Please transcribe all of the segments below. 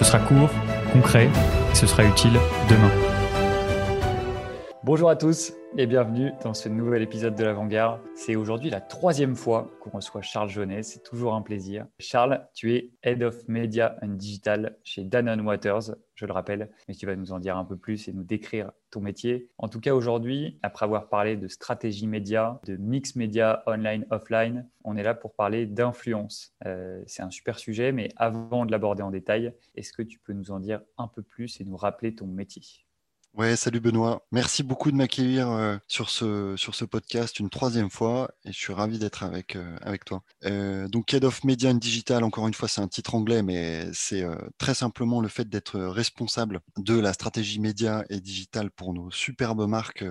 Ce sera court, concret et ce sera utile demain. Bonjour à tous et bienvenue dans ce nouvel épisode de l'Avant-Garde. C'est aujourd'hui la troisième fois qu'on reçoit Charles Jaunet, c'est toujours un plaisir. Charles, tu es Head of Media and Digital chez Danone Waters, je le rappelle, mais tu vas nous en dire un peu plus et nous décrire ton métier. En tout cas, aujourd'hui, après avoir parlé de stratégie média, de mix média online, offline, on est là pour parler d'influence. Euh, c'est un super sujet, mais avant de l'aborder en détail, est-ce que tu peux nous en dire un peu plus et nous rappeler ton métier? Ouais, salut Benoît. Merci beaucoup de m'accueillir euh, sur ce, sur ce podcast une troisième fois et je suis ravi d'être avec, euh, avec toi. Euh, donc, Head of Media and Digital, encore une fois, c'est un titre anglais, mais c'est très simplement le fait d'être responsable de la stratégie média et digital pour nos superbes marques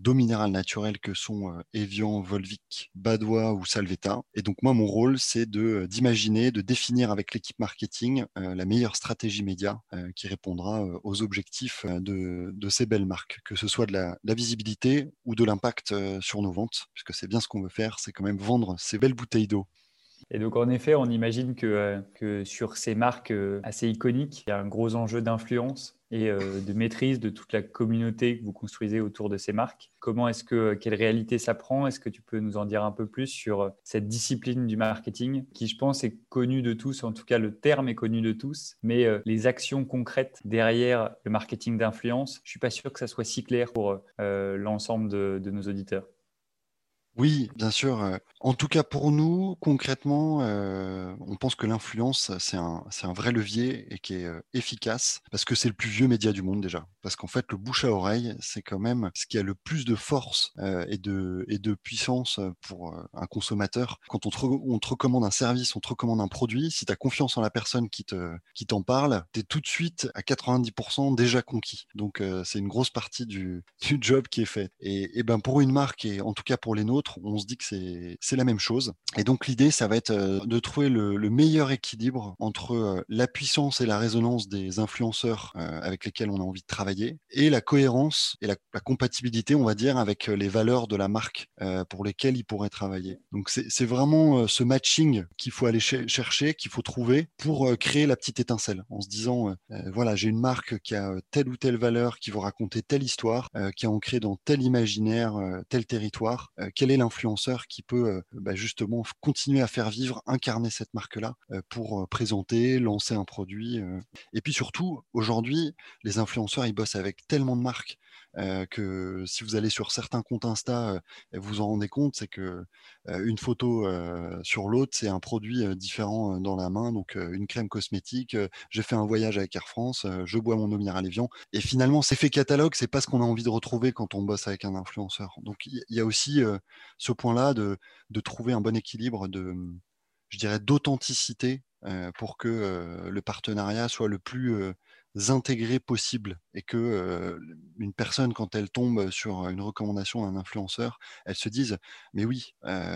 d'eau minérale naturelle que sont Evian, Volvic, Badois ou Salvetta. Et donc, moi, mon rôle, c'est d'imaginer, de définir avec l'équipe marketing la meilleure stratégie média qui répondra aux objectifs de ces belles marques, que ce soit de la, visibilité ou de l'impact euh, sur nos ventes, puisque c'est bien ce qu'on veut faire, c'est quand même vendre ces belles bouteilles d'eau. Et donc, en effet, on imagine que, euh, que sur ces marques euh, assez iconiques, il y a un gros enjeu d'influence et euh, de maîtrise de toute la communauté que vous construisez autour de ces marques. Comment est-ce que, quelle réalité ça prend? Est-ce que tu peux nous en dire un peu plus sur cette discipline du marketing qui, je pense, est connue de tous, en tout cas le terme est connu de tous, mais les actions concrètes derrière le marketing d'influence, je suis pas sûr que ça soit si clair pour l'ensemble de nos auditeurs. Oui, bien sûr. Euh, en tout cas, pour nous, concrètement, euh, on pense que l'influence, c'est un, c'est un vrai levier et qui est euh, efficace parce que c'est le plus vieux média du monde déjà. Parce qu'en fait, le bouche à oreille, c'est quand même ce qui a le plus de force et, de, et de puissance pour un consommateur. Quand on te, on te recommande un service, on te recommande un produit, si tu as confiance en la personne qui, te, qui t'en parle, tu es tout de suite à 90% déjà conquis. Donc, c'est une grosse partie du, du job qui est fait. Et, et ben pour une marque, et en tout cas pour les nôtres, on se dit que c'est la même chose. Et donc l'idée, ça va être euh, de trouver le, meilleur équilibre entre euh, la puissance et la résonance des influenceurs euh, avec lesquels on a envie de travailler et la cohérence et la, compatibilité, on va dire, avec les valeurs de la marque pour lesquelles ils pourraient travailler. Donc c'est vraiment ce matching qu'il faut aller chercher, qu'il faut trouver pour créer la petite étincelle en se disant, voilà, j'ai une marque qui a telle ou telle valeur, qui veut raconter telle histoire, qui est ancrée dans tel imaginaire, tel territoire. quelle est influenceur qui peut euh, bah, justement continuer à faire vivre, incarner cette marque-là euh, pour euh, présenter, lancer un produit. Et puis surtout, aujourd'hui, les influenceurs, ils bossent avec tellement de marques que si vous allez sur certains comptes Insta, vous en rendez compte, c'est que une photo sur l'autre, c'est un produit différent dans la main. Donc une crème cosmétique, j'ai fait un voyage avec Air France, je bois mon eau minérale Evian. Et finalement, c'est fait catalogue, c'est pas ce qu'on a envie de retrouver quand on bosse avec un influenceur. Donc il y, a aussi ce point-là de, de, trouver un bon équilibre de, je dirais, d'authenticité pour que le partenariat soit le plus intégrés possibles et que une personne, quand elle tombe sur une recommandation d'un influenceur, elle se dise Mais oui,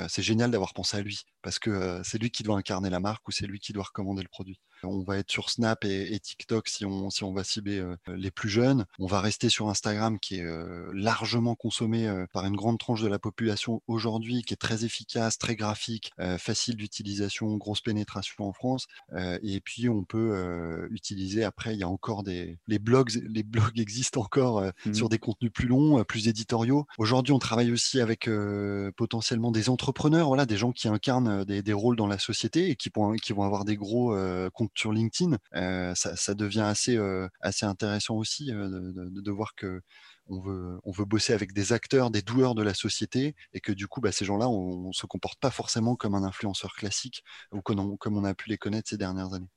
c'est génial d'avoir pensé à lui parce que c'est lui qui doit incarner la marque ou c'est lui qui doit recommander le produit. On va être sur Snap et, TikTok si on, si on va cibler les plus jeunes. On va rester sur Instagram qui est largement consommé par une grande tranche de la population aujourd'hui, qui est très efficace, très graphique, facile d'utilisation, grosse pénétration en France. et puis on peut utiliser après, il y a encore des les blogs, les blogs existent encore mmh sur des contenus plus longs, plus éditoriaux. Aujourd'hui, on travaille aussi avec potentiellement des entrepreneurs, voilà, des gens qui incarnent des, rôles dans la société et qui, qui vont avoir des gros sur LinkedIn, euh, ça, devient assez, euh, intéressant aussi euh, de, voir que on veut, on veut bosser avec des acteurs, des doueurs de la société, et que du coup, bah, ces gens-là, on ne se comporte pas forcément comme un influenceur classique ou comme on, a pu les connaître ces dernières années.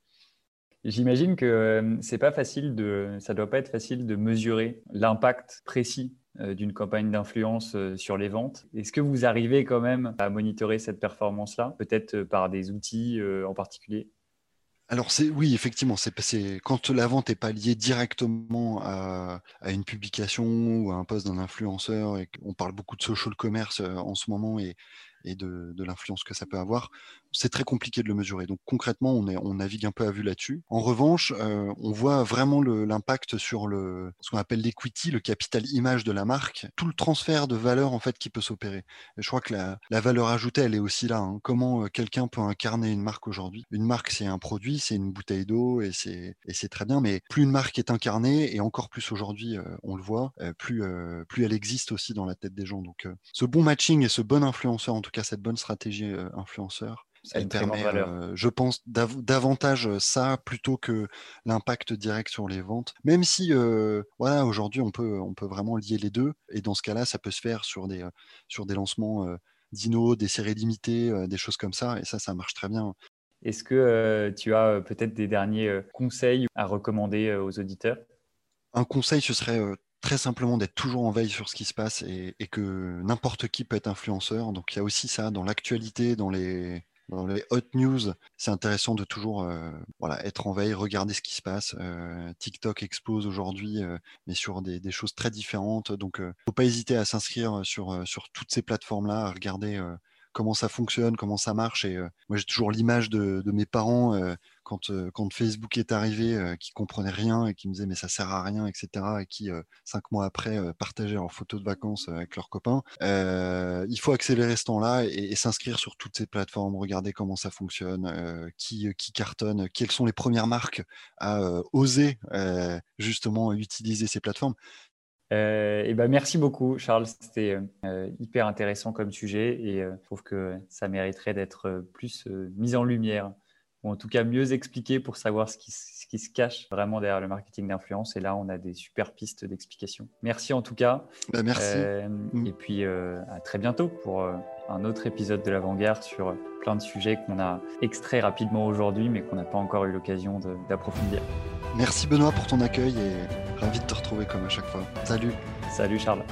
J'imagine que c'est pas facile de, ça doit pas être facile de mesurer l'impact précis d'une campagne d'influence sur les ventes. Est-ce que vous arrivez quand même à monitorer cette performance-là, peut-être par des outils en particulier? Alors c'est oui, effectivement, c'est quand la vente n'est pas liée directement à, une publication ou à un poste d'un influenceur et qu'on parle beaucoup de social commerce euh, en ce moment et, et de, l'influence que ça peut avoir, c'est très compliqué de le mesurer. Donc concrètement, on, navigue un peu à vue là-dessus. En revanche, euh, on voit vraiment l'impact sur ce qu'on appelle l'equity, le capital image de la marque, tout le transfert de valeur en fait qui peut s'opérer. Je crois que la, valeur ajoutée, elle est aussi là. Hein. Comment euh, quelqu'un peut incarner une marque aujourd'hui? Une marque, c'est un produit, c'est une bouteille d'eau et c'est très bien. Mais plus une marque est incarnée et encore plus aujourd'hui, euh, on le voit, plus elle existe aussi dans la tête des gens. Donc ce bon matching et ce bon influenceur, en tout cas cette bonne stratégie influenceur, elle permet, euh, je pense, davantage euh, ça plutôt que l'impact direct sur les ventes. Même si, euh, voilà, aujourd'hui, on peut, on peut vraiment lier les deux. Et dans ce cas-là, ça peut se faire sur des, sur des lancements dino, des séries limitées, des choses comme ça. Et ça, ça marche très bien. Est-ce que tu as peut-être des derniers conseils à recommander aux auditeurs? Un conseil, ce serait très simplement d'être toujours en veille sur ce qui se passe et que n'importe qui peut être influenceur. Donc il y a aussi ça dans l'actualité, dans les, hot news, c'est intéressant de toujours euh, être en veille, regarder ce qui se passe. Euh, TikTok explose aujourd'hui, euh, mais sur des, choses très différentes. Donc, faut pas hésiter à s'inscrire sur, sur toutes ces plateformes-là, à regarder comment ça fonctionne, comment ça marche. Et moi, j'ai toujours l'image de, mes parents quand, quand Facebook est arrivé, qui comprenaient rien et qui me disaient mais ça sert à rien, etc. Et qui cinq mois après partageaient leurs photos de vacances avec leurs copains. il faut accélérer ce temps-là et, s'inscrire sur toutes ces plateformes, regarder comment ça fonctionne, qui, qui cartonne, quelles sont les premières marques à oser justement utiliser ces plateformes. Euh, et ben merci beaucoup, Charles. C'était euh, hyper intéressant comme sujet et euh, je trouve que ça mériterait d'être plus mis en lumière ou en tout cas mieux expliqué pour savoir ce qui, ce qui se cache vraiment derrière le marketing d'influence. Et là, on a des super pistes d'explication. Merci en tout cas. Ben, merci. Mm. Et puis à très bientôt pour un autre épisode de l'Avant-Garde sur plein de sujets qu'on a extraits rapidement aujourd'hui, mais qu'on n'a pas encore eu l'occasion d'approfondir. Merci Benoît pour ton accueil et ravi de te retrouver comme à chaque fois. Salut. Salut Charles.